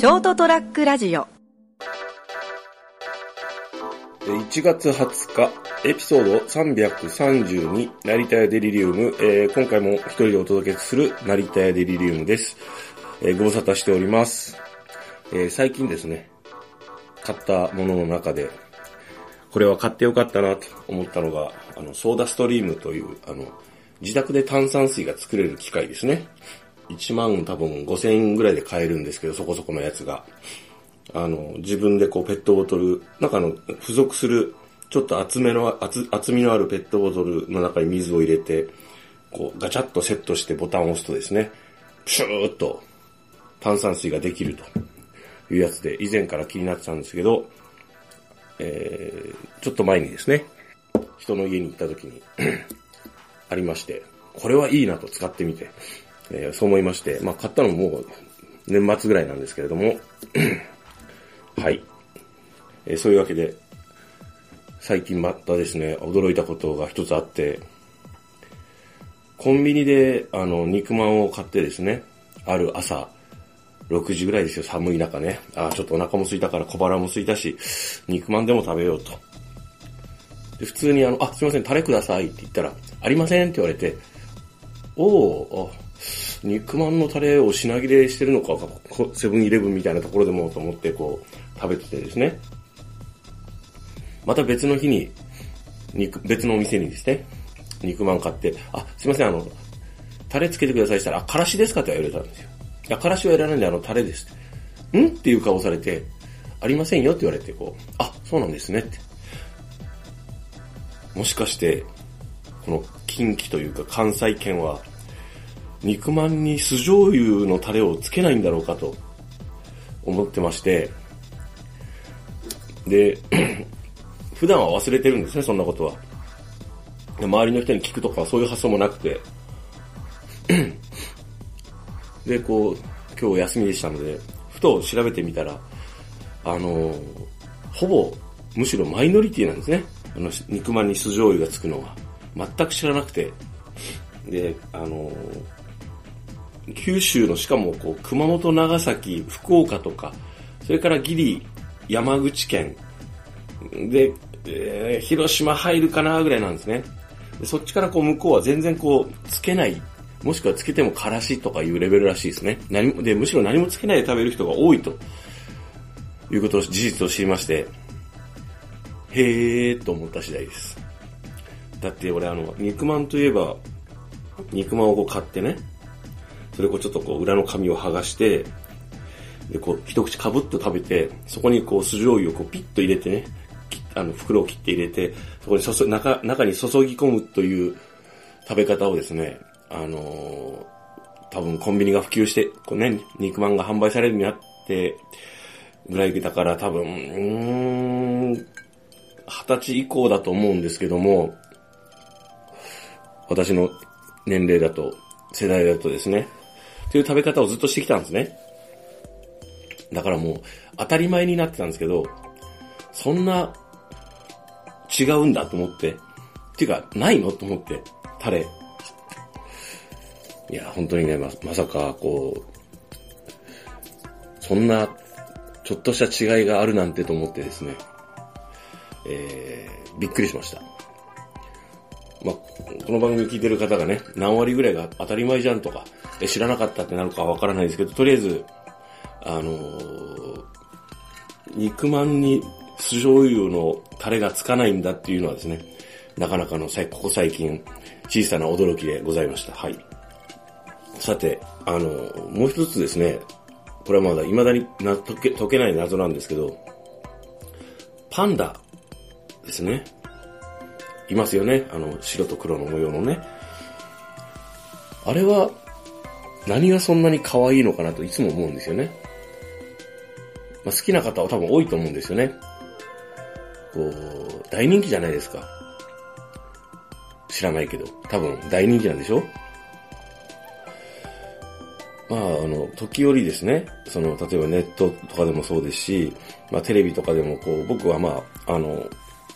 ショートトラックラジオ1月20日、エピソード332、成田屋デリリウム、えー今回も一人でお届けする成田屋デリリウムです。えーご無沙汰しております。えー最近ですね、買ったものの中で、これは買ってよかったなと思ったのが、あの、ソーダストリームという、あの、自宅で炭酸水が作れる機械ですね。1万多分5000円ぐらいで買えるんですけど、そこそこのやつが。あの、自分でこうペットボトル、中の付属する、ちょっと厚めの、厚、厚みのあるペットボトルの中に水を入れて、こうガチャッとセットしてボタンを押すとですね、プシューッと炭酸水ができるというやつで、以前から気になってたんですけど、えー、ちょっと前にですね、人の家に行った時にありまして、これはいいなと使ってみて、えーそう思いまして、まあ買ったのももう年末ぐらいなんですけれども、はい。えーそういうわけで、最近またですね、驚いたことが一つあって、コンビニで、あの、肉まんを買ってですね、ある朝、6時ぐらいですよ、寒い中ね。あちょっとお腹も空いたから小腹も空いたし、肉まんでも食べようと。で、普通にあの、あ、すいません、タレくださいって言ったら、ありませんって言われて、おお、肉まんのタレを品切れしてるのか、セブンイレブンみたいなところでもと思ってこう、食べててですね。また別の日に、肉、別のお店にですね、肉まん買って、あ、すいません、あの、タレつけてくださいしたら、あ、からしですかって言われたんですよ。いや、からしはいらないんで、あの、タレです。ん？っていう顔されて、ありませんよって言われて、こう、あ、そうなんですねって。もしかして、この近畿というか関西圏は、肉まんに酢醤油のタレをつけないんだろうかと思ってまして、で、普段は忘れてるんですね、そんなことは。で周りの人に聞くとかそういう発想もなくて、で、こう、今日休みでしたので、ふと調べてみたら、あの、ほぼ、むしろマイノリティなんですね。あの、肉まんに酢醤油がつくのは。全く知らなくて。で、あの、九州のしかもこう、熊本、長崎、福岡とか、それからギリ、山口県、で、えー広島入るかなぐらいなんですね。そっちからこう向こうは全然こう、つけない、もしくはつけてもからしとかいうレベルらしいですね。何も、で、むしろ何もつけないで食べる人が多いと、いうことを事実を知りまして、へーと思った次第です。だって俺あの、肉まんといえば、肉まんをこう買ってね、それをちょっとこう裏の紙を剥がして、で、こう一口かぶっと食べて、そこにこう酢醤油をこうピッと入れてね、あの袋を切って入れて、そこに注中、中に注ぎ込むという食べ方をですね、あのー多分コンビニが普及して、こうね、肉まんが販売されるようになって、ぐらいだから多分、うーん、二十歳以降だと思うんですけども、私の年齢だと、世代だとですね、という食べ方をずっとしてきたんですね。だからもう、当たり前になってたんですけど、そんな、違うんだと思って、っていうか、ないの？と思って、タレ。いや、本当にね、ま、まさか、こう、そんな、ちょっとした違いがあるなんてと思ってですね、えー、びっくりしました。この番組を聞いてる方がね、何割ぐらいが当たり前じゃんとか、え知らなかったってなるかわからないですけど、とりあえず、あのー肉まんに酢醤油のタレがつかないんだっていうのはですね、なかなかのさここ最近、小さな驚きでございました。はい。さて、あの、もう一つですね、これはまだ未だにな解け解けない謎なんですけど、パンダですね。いますよね。あの、白と黒の模様のね。あれは、何がそんなに可愛いのかなといつも思うんですよね。まあ、好きな方は多分多いと思うんですよね。こう、大人気じゃないですか。知らないけど。多分大人気なんでしょ？まあ、あの、時折ですね、その、例えばネットとかでもそうですし、まあ、テレビとかでもこう、僕はまあ、あの、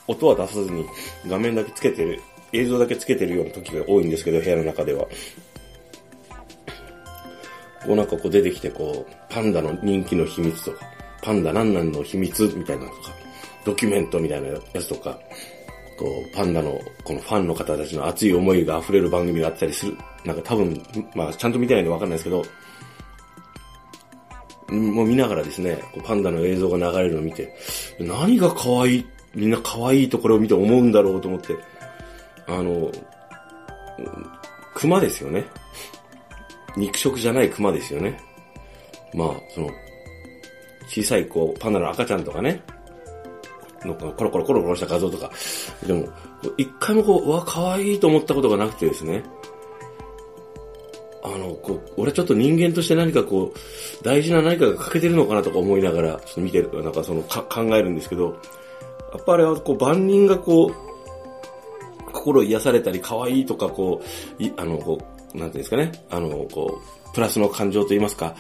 音は出さずに画面だけつけてる、映像だけつけてるような時が多いんですけど、部屋の中では。こうなんかこう出てきてこう、パンダの人気の秘密とか、パンダなんなんの秘密みたいなとか、ドキュメントみたいなやつとか、こう、パンダの、このファンの方たちの熱い思いが溢れる番組があったりする。なんか多分、まあちゃんと見てないんでわかんないですけど、もう見ながらですね、パンダの映像が流れるのを見て、何が可愛い、みんな可愛いところを見て思うんだろうと思って、あの、熊ですよね。肉食じゃない熊ですよね。まあ、その、小さいこう、パンダの赤ちゃんとかね、のコロコロコロコロした画像とか、でも、一回もこう、うわ、可愛いと思ったことがなくてですね、あの、こう、俺ちょっと人間として何かこう、大事な何かが欠けてるのかなとか思いながら、ちょっと見てる、なんかその、か、考えるんですけど、やっぱあれはこう、万人がこう、心癒されたり、可愛いとか、こう、い、あの、こう、なんていうんですかね、あの、こう、プラスの感情といいますか、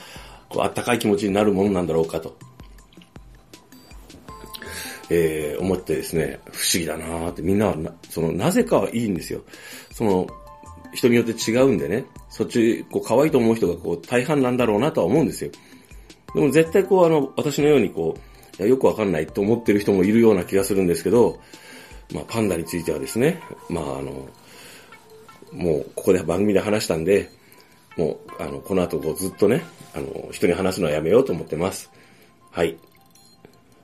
こう、あったかい気持ちになるものなんだろうかと。えー、思ってですね、不思議だなーって、みんなはな、その、なぜかはいいんですよ。その、人によって違うんでね、そっち、こう、可愛いと思う人がこう、大半なんだろうなとは思うんですよ。でも絶対こう、あの、私のようにこう、よくわかんないと思ってる人もいるような気がするんですけど、まあ、パンダについてはですね、まあ、あの、もう、ここで番組で話したんで、もう、あの、この後こうずっとね、あの、人に話すのはやめようと思ってます。はい。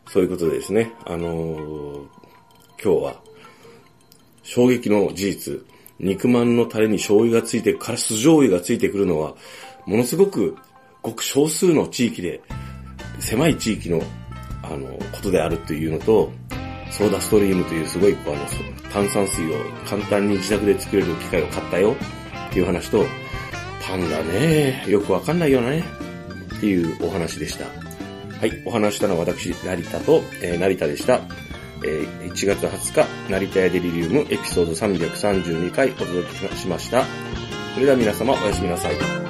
そういうことでですね、あのー、今日は、衝撃の事実、肉まんのタレに醤油がついて、から酢醤油がついてくるのは、ものすごく、ごく少数の地域で、狭い地域の、あの、ことであるというのと、ソーダストリームというすごい、あの、炭酸水を簡単に自宅で作れる機械を買ったよっていう話と、パンダね、よくわかんないよねっていうお話でした。はい、お話したのは私、成田と、えー、成田でした。えー、1月20日、成田屋デリリウムエピソード332回お届けしました。それでは皆様おやすみなさい。